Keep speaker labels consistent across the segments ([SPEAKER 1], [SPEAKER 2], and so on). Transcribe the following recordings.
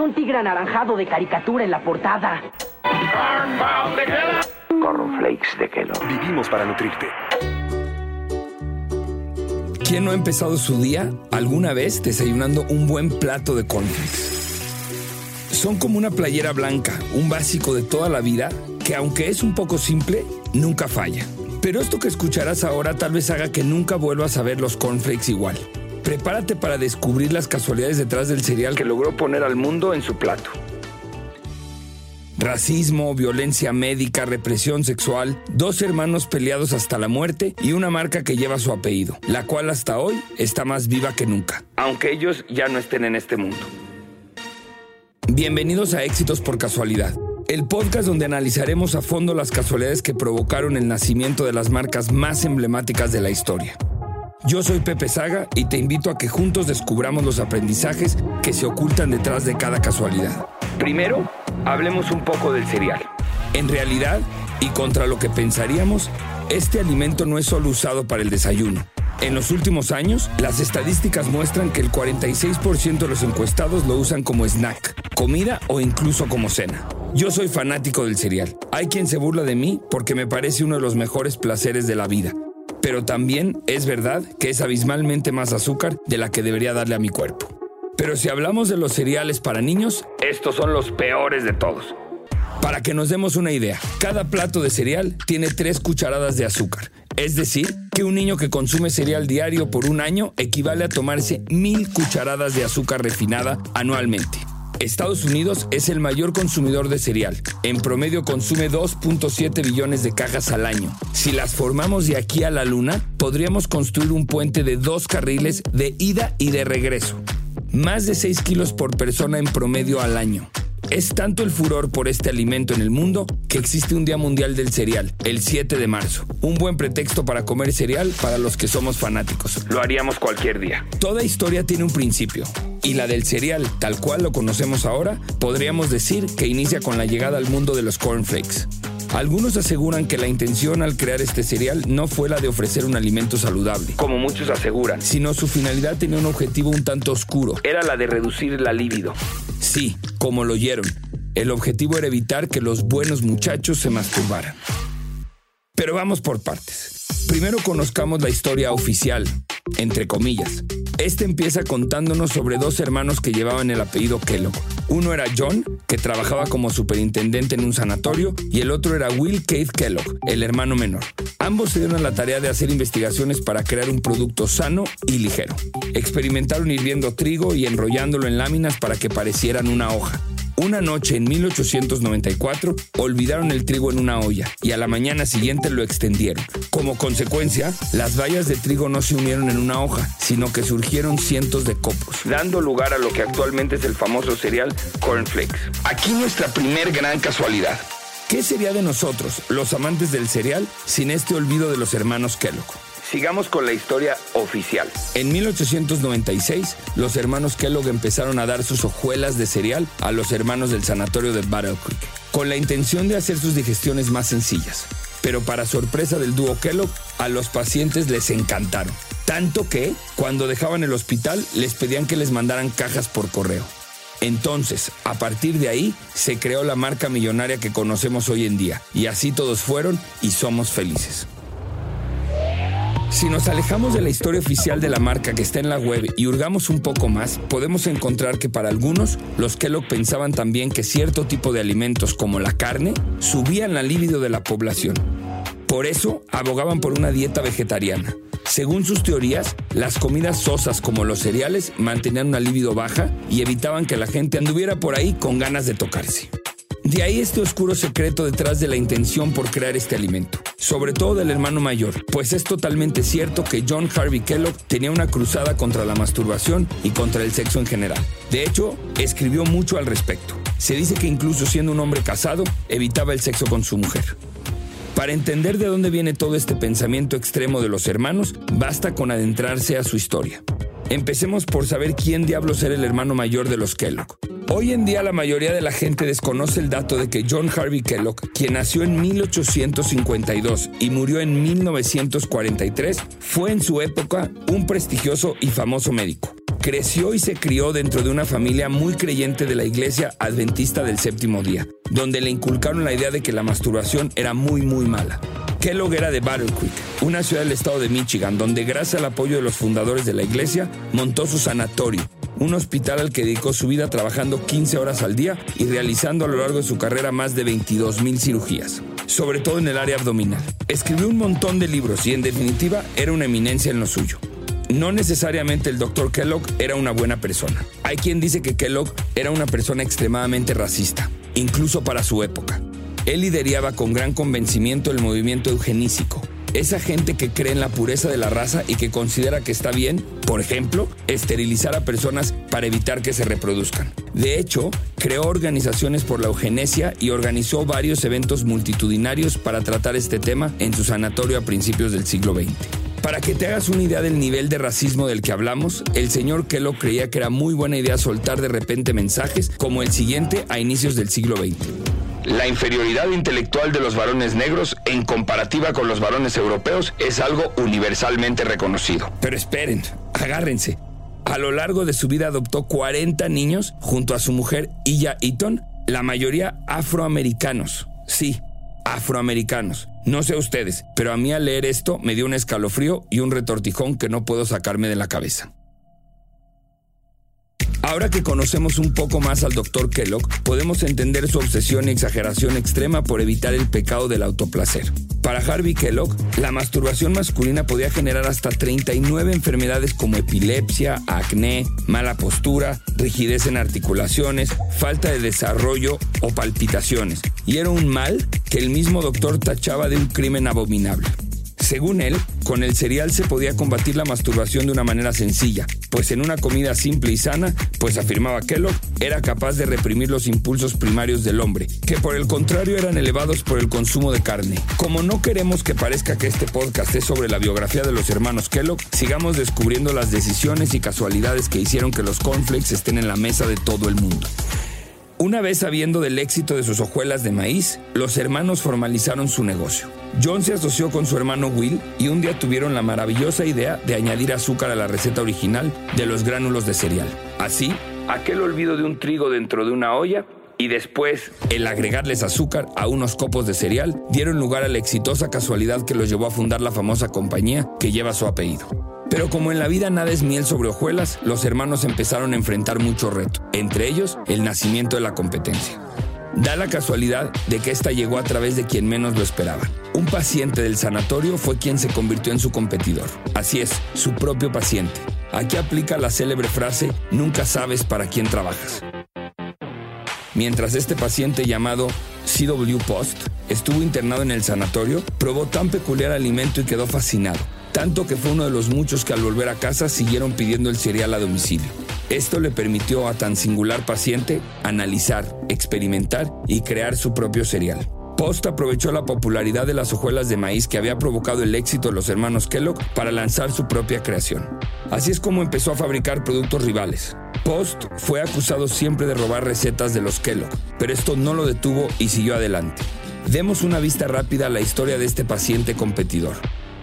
[SPEAKER 1] Un tigre anaranjado de caricatura en la portada.
[SPEAKER 2] Cornflakes de Kellogg.
[SPEAKER 3] Vivimos para nutrirte.
[SPEAKER 4] ¿Quién no ha empezado su día alguna vez desayunando un buen plato de cornflakes? Son como una playera blanca, un básico de toda la vida que aunque es un poco simple, nunca falla. Pero esto que escucharás ahora tal vez haga que nunca vuelvas a ver los cornflakes igual. Prepárate para descubrir las casualidades detrás del cereal que logró poner al mundo en su plato. Racismo, violencia médica, represión sexual, dos hermanos peleados hasta la muerte y una marca que lleva su apellido, la cual hasta hoy está más viva que nunca, aunque ellos ya no estén en este mundo. Bienvenidos a Éxitos por Casualidad, el podcast donde analizaremos a fondo las casualidades que provocaron el nacimiento de las marcas más emblemáticas de la historia. Yo soy Pepe Saga y te invito a que juntos descubramos los aprendizajes que se ocultan detrás de cada casualidad. Primero, hablemos un poco del cereal. En realidad, y contra lo que pensaríamos, este alimento no es solo usado para el desayuno. En los últimos años, las estadísticas muestran que el 46% de los encuestados lo usan como snack, comida o incluso como cena. Yo soy fanático del cereal. Hay quien se burla de mí porque me parece uno de los mejores placeres de la vida pero también es verdad que es abismalmente más azúcar de la que debería darle a mi cuerpo. Pero si hablamos de los cereales para niños, estos son los peores de todos. Para que nos demos una idea, cada plato de cereal tiene 3 cucharadas de azúcar. Es decir, que un niño que consume cereal diario por un año equivale a tomarse mil cucharadas de azúcar refinada anualmente. Estados Unidos es el mayor consumidor de cereal. En promedio consume 2.7 billones de cajas al año. Si las formamos de aquí a la luna, podríamos construir un puente de dos carriles de ida y de regreso. Más de 6 kilos por persona en promedio al año. Es tanto el furor por este alimento en el mundo que existe un Día Mundial del Cereal, el 7 de marzo. Un buen pretexto para comer cereal para los que somos fanáticos. Lo haríamos cualquier día. Toda historia tiene un principio. Y la del cereal, tal cual lo conocemos ahora, podríamos decir que inicia con la llegada al mundo de los cornflakes. Algunos aseguran que la intención al crear este cereal no fue la de ofrecer un alimento saludable, como muchos aseguran, sino su finalidad tenía un objetivo un tanto oscuro. Era la de reducir la libido. Sí, como lo oyeron, el objetivo era evitar que los buenos muchachos se masturbaran. Pero vamos por partes. Primero conozcamos la historia oficial, entre comillas. Este empieza contándonos sobre dos hermanos que llevaban el apellido Kellogg. Uno era John, que trabajaba como superintendente en un sanatorio, y el otro era Will Keith Kellogg, el hermano menor. Ambos se dieron a la tarea de hacer investigaciones para crear un producto sano y ligero. Experimentaron hirviendo trigo y enrollándolo en láminas para que parecieran una hoja. Una noche en 1894 olvidaron el trigo en una olla y a la mañana siguiente lo extendieron. Como consecuencia, las vallas de trigo no se unieron en una hoja, sino que surgieron cientos de copos, dando lugar a lo que actualmente es el famoso cereal cornflakes. Aquí nuestra primer gran casualidad. ¿Qué sería de nosotros, los amantes del cereal, sin este olvido de los hermanos Kellogg? Sigamos con la historia oficial. En 1896, los hermanos Kellogg empezaron a dar sus hojuelas de cereal a los hermanos del sanatorio de Battle Creek, con la intención de hacer sus digestiones más sencillas. Pero para sorpresa del dúo Kellogg, a los pacientes les encantaron. Tanto que, cuando dejaban el hospital, les pedían que les mandaran cajas por correo. Entonces, a partir de ahí, se creó la marca millonaria que conocemos hoy en día. Y así todos fueron y somos felices. Si nos alejamos de la historia oficial de la marca que está en la web y hurgamos un poco más, podemos encontrar que para algunos, los Kellogg pensaban también que cierto tipo de alimentos como la carne subían la libido de la población. Por eso, abogaban por una dieta vegetariana. Según sus teorías, las comidas sosas como los cereales mantenían una libido baja y evitaban que la gente anduviera por ahí con ganas de tocarse. De ahí este oscuro secreto detrás de la intención por crear este alimento, sobre todo del hermano mayor, pues es totalmente cierto que John Harvey Kellogg tenía una cruzada contra la masturbación y contra el sexo en general. De hecho, escribió mucho al respecto. Se dice que incluso siendo un hombre casado, evitaba el sexo con su mujer. Para entender de dónde viene todo este pensamiento extremo de los hermanos, basta con adentrarse a su historia. Empecemos por saber quién diablos era el hermano mayor de los Kellogg. Hoy en día la mayoría de la gente desconoce el dato de que John Harvey Kellogg, quien nació en 1852 y murió en 1943, fue en su época un prestigioso y famoso médico. creció y se crió dentro de una familia muy creyente de la iglesia adventista del séptimo día, donde le inculcaron la idea de que la masturbación era muy muy mala. Kellogg era de Battle Creek, una ciudad del estado de Michigan, donde gracias al apoyo de los fundadores de la iglesia montó su sanatorio, un hospital al que dedicó su vida trabajando 15 horas al día y realizando a lo largo de su carrera más de 22 mil cirugías, sobre todo en el área abdominal. Escribió un montón de libros y en definitiva era una eminencia en lo suyo. No necesariamente el Dr. Kellogg era una buena persona. Hay quien dice que Kellogg era una persona extremadamente racista, incluso para su época. Él lideraba con gran convencimiento el movimiento eugenísico, esa gente que cree en la pureza de la raza y que considera que está bien, por ejemplo, esterilizar a personas para evitar que se reproduzcan. De hecho, creó organizaciones por la eugenesia y organizó varios eventos multitudinarios para tratar este tema en su sanatorio a principios del siglo XX. Para que te hagas una idea del nivel de racismo del que hablamos, el señor Kellogg creía que era muy buena idea soltar de repente mensajes como el siguiente a inicios del siglo XX.
[SPEAKER 2] La inferioridad intelectual de los varones negros en comparativa con los varones europeos es algo universalmente reconocido.
[SPEAKER 4] Pero esperen, agárrense. A lo largo de su vida adoptó 40 niños junto a su mujer Illa Eaton, la mayoría afroamericanos. Sí, afroamericanos. No sé ustedes, pero a mí al leer esto me dio un escalofrío y un retortijón que no puedo sacarme de la cabeza. Ahora que conocemos un poco más al Dr. Kellogg, podemos entender su obsesión y exageración extrema por evitar el pecado del autoplacer. Para Harvey Kellogg, la masturbación masculina podía generar hasta 39 enfermedades como epilepsia, acné, mala postura, rigidez en articulaciones, falta de desarrollo o palpitaciones. Y era un mal que el mismo doctor tachaba de un crimen abominable. Según él, con el cereal se podía combatir la masturbación de una manera sencilla, pues en una comida simple y sana, pues afirmaba Kellogg, era capaz de reprimir los impulsos primarios del hombre, que por el contrario eran elevados por el consumo de carne. Como no queremos que parezca que este podcast es sobre la biografía de los hermanos Kellogg, sigamos descubriendo las decisiones y casualidades que hicieron que los cornflakes estén en la mesa de todo el mundo. Una vez sabiendo del éxito de sus hojuelas de maíz, los hermanos formalizaron su negocio. John se asoció con su hermano Will y un día tuvieron la maravillosa idea de añadir azúcar a la receta original de los gránulos de cereal. Así, aquel olvido de un trigo dentro de una olla y después el agregarles azúcar a unos copos de cereal dieron lugar a la exitosa casualidad que los llevó a fundar la famosa compañía que lleva su apellido. Pero como en la vida nada es miel sobre hojuelas, los hermanos empezaron a enfrentar mucho reto, entre ellos el nacimiento de la competencia. Da la casualidad de que esta llegó a través de quien menos lo esperaba. Un paciente del sanatorio fue quien se convirtió en su competidor. Así es, su propio paciente. Aquí aplica la célebre frase, nunca sabes para quién trabajas. Mientras este paciente llamado CW Post estuvo internado en el sanatorio, probó tan peculiar alimento y quedó fascinado tanto que fue uno de los muchos que al volver a casa siguieron pidiendo el cereal a domicilio. Esto le permitió a tan singular paciente analizar, experimentar y crear su propio cereal. Post aprovechó la popularidad de las hojuelas de maíz que había provocado el éxito de los hermanos Kellogg para lanzar su propia creación. Así es como empezó a fabricar productos rivales. Post fue acusado siempre de robar recetas de los Kellogg, pero esto no lo detuvo y siguió adelante. Demos una vista rápida a la historia de este paciente competidor.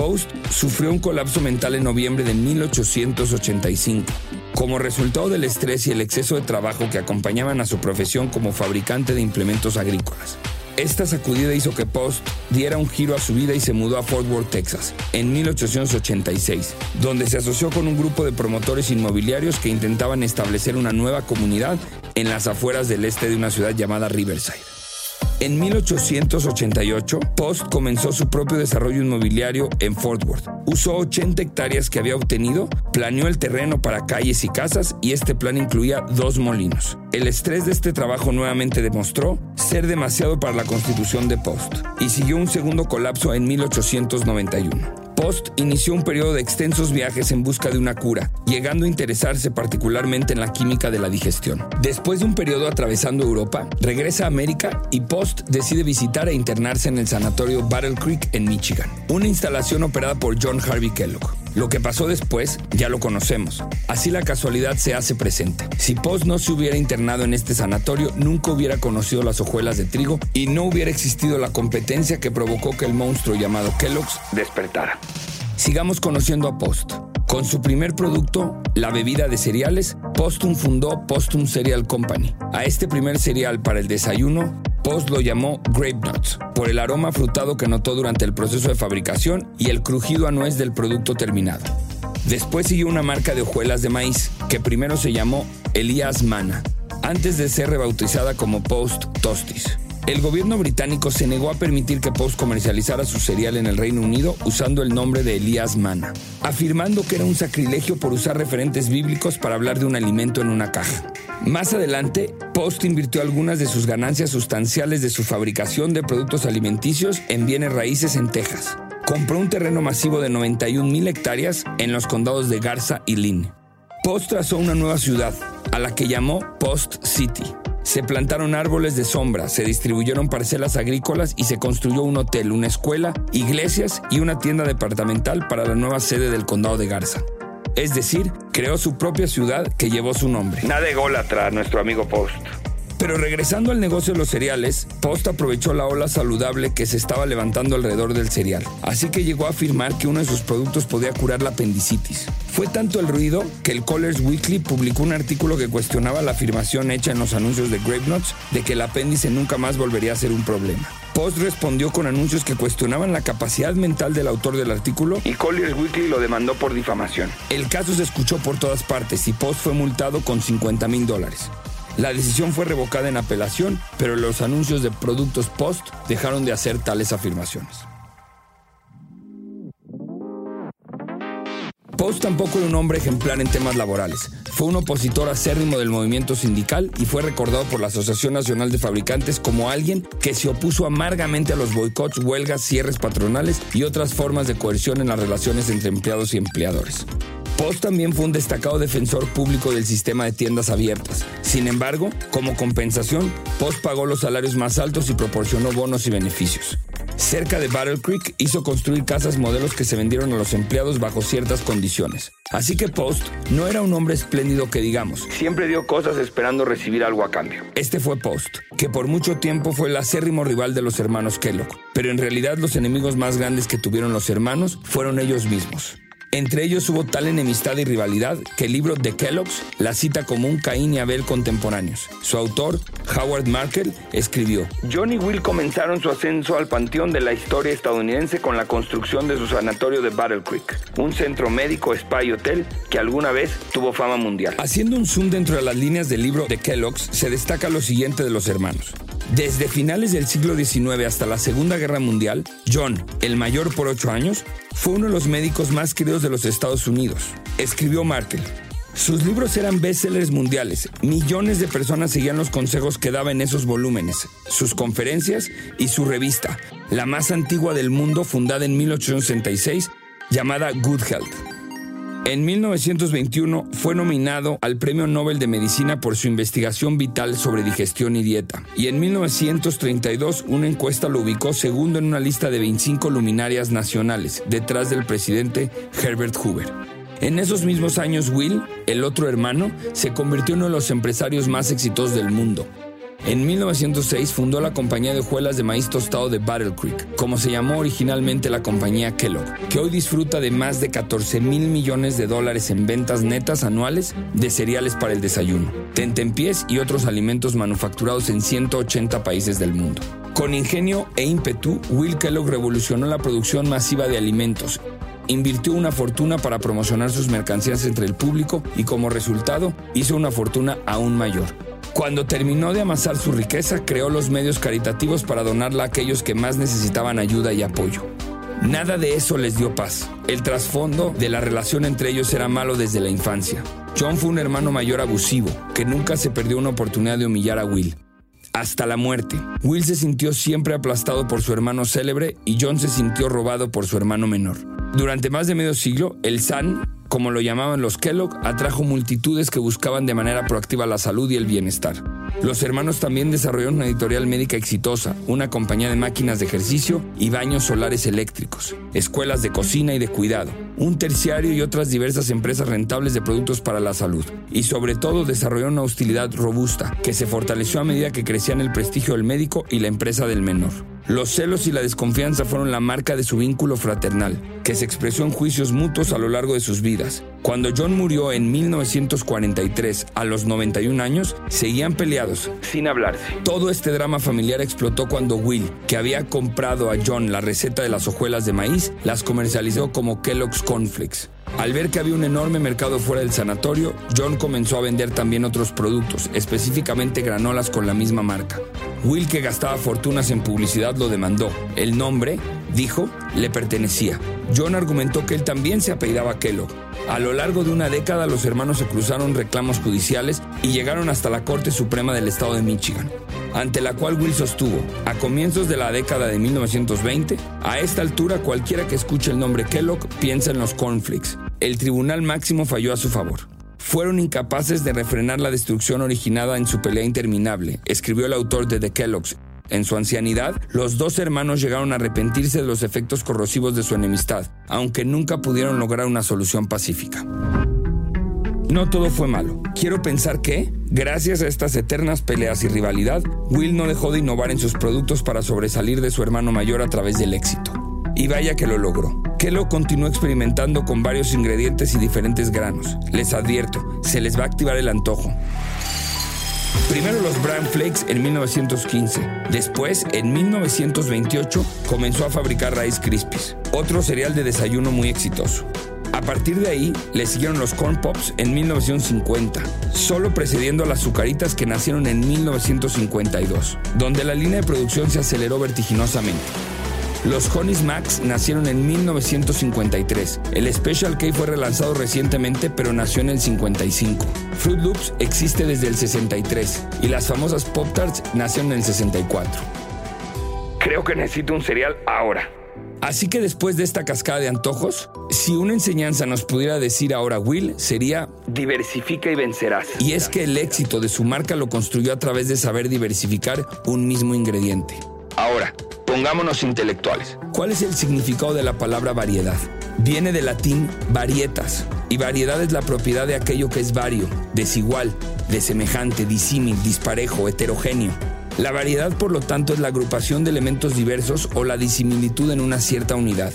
[SPEAKER 4] Post sufrió un colapso mental en noviembre de 1885. Como resultado del estrés y el exceso de trabajo que acompañaban a su profesión como fabricante de implementos agrícolas. Esta sacudida hizo que Post diera un giro a su vida y se mudó a Fort Worth, Texas, en 1886, donde se asoció con un grupo de promotores inmobiliarios que intentaban establecer una nueva comunidad en las afueras del este de una ciudad llamada Riverside. En 1888, Post comenzó su propio desarrollo inmobiliario en Fort Worth. Usó 80 hectáreas que había obtenido, planeó el terreno para calles y casas y este plan incluía dos molinos. El estrés de este trabajo nuevamente demostró ser demasiado para la constitución de Post y siguió un segundo colapso en 1891. Post inició un periodo de extensos viajes en busca de una cura, llegando a interesarse particularmente en la química de la digestión. Después de un periodo atravesando Europa, regresa a América y Post decide visitar e internarse en el sanatorio Battle Creek en Michigan, una instalación operada por John Harvey Kellogg. Lo que pasó después ya lo conocemos. Así la casualidad se hace presente. Si Post no se hubiera internado en este sanatorio, nunca hubiera conocido las hojuelas de trigo y no hubiera existido la competencia que provocó que el monstruo llamado Kellogg's despertara. Sigamos conociendo a Post. Con su primer producto, la bebida de cereales, Postum fundó Postum Cereal Company. A este primer cereal para el desayuno, Post lo llamó Grape Nuts, por el aroma frutado que notó durante el proceso de fabricación y el crujido a nuez del producto terminado. Después siguió una marca de hojuelas de maíz, que primero se llamó Elias Mana, antes de ser rebautizada como Post Tostis. El gobierno británico se negó a permitir que Post comercializara su cereal en el Reino Unido usando el nombre de Elías Mana, afirmando que era un sacrilegio por usar referentes bíblicos para hablar de un alimento en una caja. Más adelante, Post invirtió algunas de sus ganancias sustanciales de su fabricación de productos alimenticios en bienes raíces en Texas. Compró un terreno masivo de 91 mil hectáreas en los condados de Garza y Lynn. Post trazó una nueva ciudad, a la que llamó Post City, se plantaron árboles de sombra, se distribuyeron parcelas agrícolas y se construyó un hotel, una escuela, iglesias y una tienda departamental para la nueva sede del condado de Garza. Es decir, creó su propia ciudad que llevó su nombre.
[SPEAKER 2] Nada ególatra, nuestro amigo Post.
[SPEAKER 4] Pero regresando al negocio de los cereales, Post aprovechó la ola saludable que se estaba levantando alrededor del cereal, así que llegó a afirmar que uno de sus productos podía curar la apendicitis. Fue tanto el ruido que el Colors Weekly publicó un artículo que cuestionaba la afirmación hecha en los anuncios de Grape Nuts de que el apéndice nunca más volvería a ser un problema. Post respondió con anuncios que cuestionaban la capacidad mental del autor del artículo
[SPEAKER 2] y Colliers Weekly lo demandó por difamación.
[SPEAKER 4] El caso se escuchó por todas partes y Post fue multado con 50 mil dólares. La decisión fue revocada en apelación, pero los anuncios de productos Post dejaron de hacer tales afirmaciones. Post tampoco era un hombre ejemplar en temas laborales. Fue un opositor acérrimo del movimiento sindical y fue recordado por la Asociación Nacional de Fabricantes como alguien que se opuso amargamente a los boicots, huelgas, cierres patronales y otras formas de coerción en las relaciones entre empleados y empleadores. Post también fue un destacado defensor público del sistema de tiendas abiertas. Sin embargo, como compensación, Post pagó los salarios más altos y proporcionó bonos y beneficios. Cerca de Battle Creek hizo construir casas modelos que se vendieron a los empleados bajo ciertas condiciones. Así que Post no era un hombre espléndido que digamos.
[SPEAKER 2] Siempre dio cosas esperando recibir algo a cambio.
[SPEAKER 4] Este fue Post, que por mucho tiempo fue el acérrimo rival de los hermanos Kellogg, pero en realidad los enemigos más grandes que tuvieron los hermanos fueron ellos mismos. Entre ellos hubo tal enemistad y rivalidad que el libro de Kellogg's la cita como un Caín y Abel contemporáneos. Su autor, Howard Markel, escribió:
[SPEAKER 2] John y Will comenzaron su ascenso al panteón de la historia estadounidense con la construcción de su sanatorio de Battle Creek, un centro médico spa y hotel que alguna vez tuvo fama mundial.
[SPEAKER 4] Haciendo un zoom dentro de las líneas del libro de Kellogg's, se destaca lo siguiente de los hermanos. Desde finales del siglo XIX hasta la Segunda Guerra Mundial, John, el mayor por ocho años, fue uno de los médicos más queridos de los Estados Unidos. Escribió Markel. Sus libros eran bestsellers mundiales. Millones de personas seguían los consejos que daba en esos volúmenes, sus conferencias y su revista, la más antigua del mundo, fundada en 1866, llamada Good Health. En 1921 fue nominado al Premio Nobel de Medicina por su investigación vital sobre digestión y dieta. Y en 1932 una encuesta lo ubicó segundo en una lista de 25 luminarias nacionales, detrás del presidente Herbert Hoover. En esos mismos años Will, el otro hermano, se convirtió en uno de los empresarios más exitosos del mundo. En 1906 fundó la compañía de hojuelas de maíz tostado de Battle Creek, como se llamó originalmente la compañía Kellogg, que hoy disfruta de más de 14 mil millones de dólares en ventas netas anuales de cereales para el desayuno, tentempiés y otros alimentos manufacturados en 180 países del mundo. Con ingenio e ímpetu, Will Kellogg revolucionó la producción masiva de alimentos invirtió una fortuna para promocionar sus mercancías entre el público y como resultado hizo una fortuna aún mayor. Cuando terminó de amasar su riqueza, creó los medios caritativos para donarla a aquellos que más necesitaban ayuda y apoyo. Nada de eso les dio paz. El trasfondo de la relación entre ellos era malo desde la infancia. John fue un hermano mayor abusivo, que nunca se perdió una oportunidad de humillar a Will. Hasta la muerte. Will se sintió siempre aplastado por su hermano célebre y John se sintió robado por su hermano menor. Durante más de medio siglo, el San como lo llamaban los Kellogg, atrajo multitudes que buscaban de manera proactiva la salud y el bienestar. Los hermanos también desarrollaron una editorial médica exitosa, una compañía de máquinas de ejercicio y baños solares eléctricos, escuelas de cocina y de cuidado, un terciario y otras diversas empresas rentables de productos para la salud. Y sobre todo desarrollaron una hostilidad robusta, que se fortaleció a medida que crecían el prestigio del médico y la empresa del menor. Los celos y la desconfianza fueron la marca de su vínculo fraternal, que se expresó en juicios mutuos a lo largo de sus vidas. Cuando John murió en 1943, a los 91 años, seguían peleados,
[SPEAKER 2] sin hablarse.
[SPEAKER 4] Todo este drama familiar explotó cuando Will, que había comprado a John la receta de las hojuelas de maíz, las comercializó como Kellogg's Cornflakes. Al ver que había un enorme mercado fuera del sanatorio, John comenzó a vender también otros productos, específicamente granolas con la misma marca. Will, que gastaba fortunas en publicidad, lo demandó. El nombre, dijo, le pertenecía. John argumentó que él también se apellidaba Kellogg. A lo largo de una década los hermanos se cruzaron reclamos judiciales y llegaron hasta la Corte Suprema del Estado de Michigan, ante la cual Will sostuvo, a comienzos de la década de 1920, a esta altura cualquiera que escuche el nombre Kellogg piensa en los cornflakes, el tribunal máximo falló a su favor. Fueron incapaces de refrenar la destrucción originada en su pelea interminable, escribió el autor de The Kellogg's. En su ancianidad, los dos hermanos llegaron a arrepentirse de los efectos corrosivos de su enemistad, aunque nunca pudieron lograr una solución pacífica. No todo fue malo. Quiero pensar que, gracias a estas eternas peleas y rivalidad, Will no dejó de innovar en sus productos para sobresalir de su hermano mayor a través del éxito. Y vaya que lo logró. Kellogg continuó experimentando con varios ingredientes y diferentes granos. Les advierto, se les va a activar el antojo. Primero los Bran Flakes en 1915. Después, en 1928, comenzó a fabricar Rice Krispies, otro cereal de desayuno muy exitoso. A partir de ahí, le siguieron los Corn Pops en 1950, solo precediendo a las Zucaritas que nacieron en 1952, donde la línea de producción se aceleró vertiginosamente. Los Honey Max nacieron en 1953. El Special K fue relanzado recientemente, pero nació en el 55. Fruit Loops existe desde el 63 y las famosas Pop Tarts nacieron en el 64.
[SPEAKER 2] Creo que necesito un cereal ahora.
[SPEAKER 4] Así que después de esta cascada de antojos, si una enseñanza nos pudiera decir ahora Will, sería
[SPEAKER 2] diversifica y vencerás.
[SPEAKER 4] Y es que el éxito de su marca lo construyó a través de saber diversificar un mismo ingrediente.
[SPEAKER 2] Ahora, Pongámonos intelectuales.
[SPEAKER 4] ¿Cuál es el significado de la palabra variedad? Viene del latín varietas, y variedad es la propiedad de aquello que es vario, desigual, desemejante, disímil, disparejo, heterogéneo. La variedad, por lo tanto, es la agrupación de elementos diversos o la disimilitud en una cierta unidad.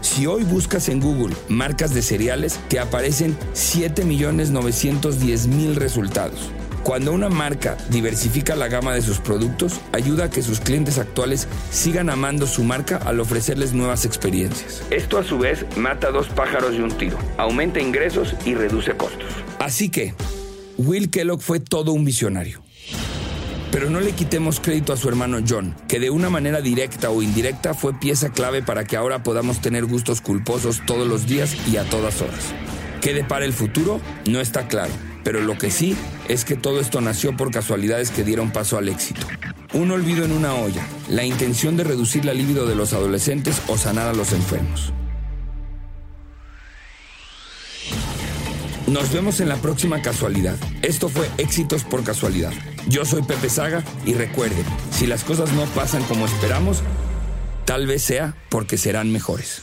[SPEAKER 4] Si hoy buscas en Google marcas de cereales, te aparecen 7.910.000 resultados. Cuando una marca diversifica la gama de sus productos, ayuda a que sus clientes actuales sigan amando su marca al ofrecerles nuevas experiencias.
[SPEAKER 2] Esto a su vez mata dos pájaros de un tiro, aumenta ingresos y reduce costos.
[SPEAKER 4] Así que, Will Kellogg fue todo un visionario. Pero no le quitemos crédito a su hermano John, que de una manera directa o indirecta fue pieza clave para que ahora podamos tener gustos culposos todos los días y a todas horas. ¿Qué depara el futuro? No está claro pero lo que sí es que todo esto nació por casualidades que dieron paso al éxito. Un olvido en una olla, la intención de reducir la libido de los adolescentes o sanar a los enfermos. Nos vemos en la próxima casualidad. Esto fue Éxitos por Casualidad. Yo soy Pepe Saga y recuerden, si las cosas no pasan como esperamos, tal vez sea porque serán mejores.